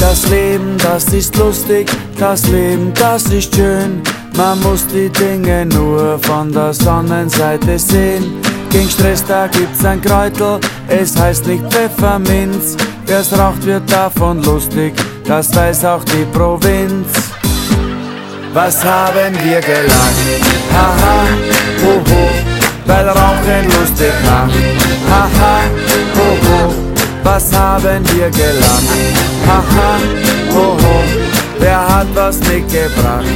Das Leben, das ist lustig, das Leben, das ist schön. Man muss die Dinge nur von der Sonnenseite sehen. Gegen Stress, da gibt's ein Kräutel, es heißt nicht Pfefferminz. Wer's raucht, wird davon lustig, das weiß auch die Provinz. Was haben wir gelacht? Haha, weil Rauchen lustig macht. Haha, hoho, was haben wir gelacht? Haha, hoho, wer hat was mitgebracht?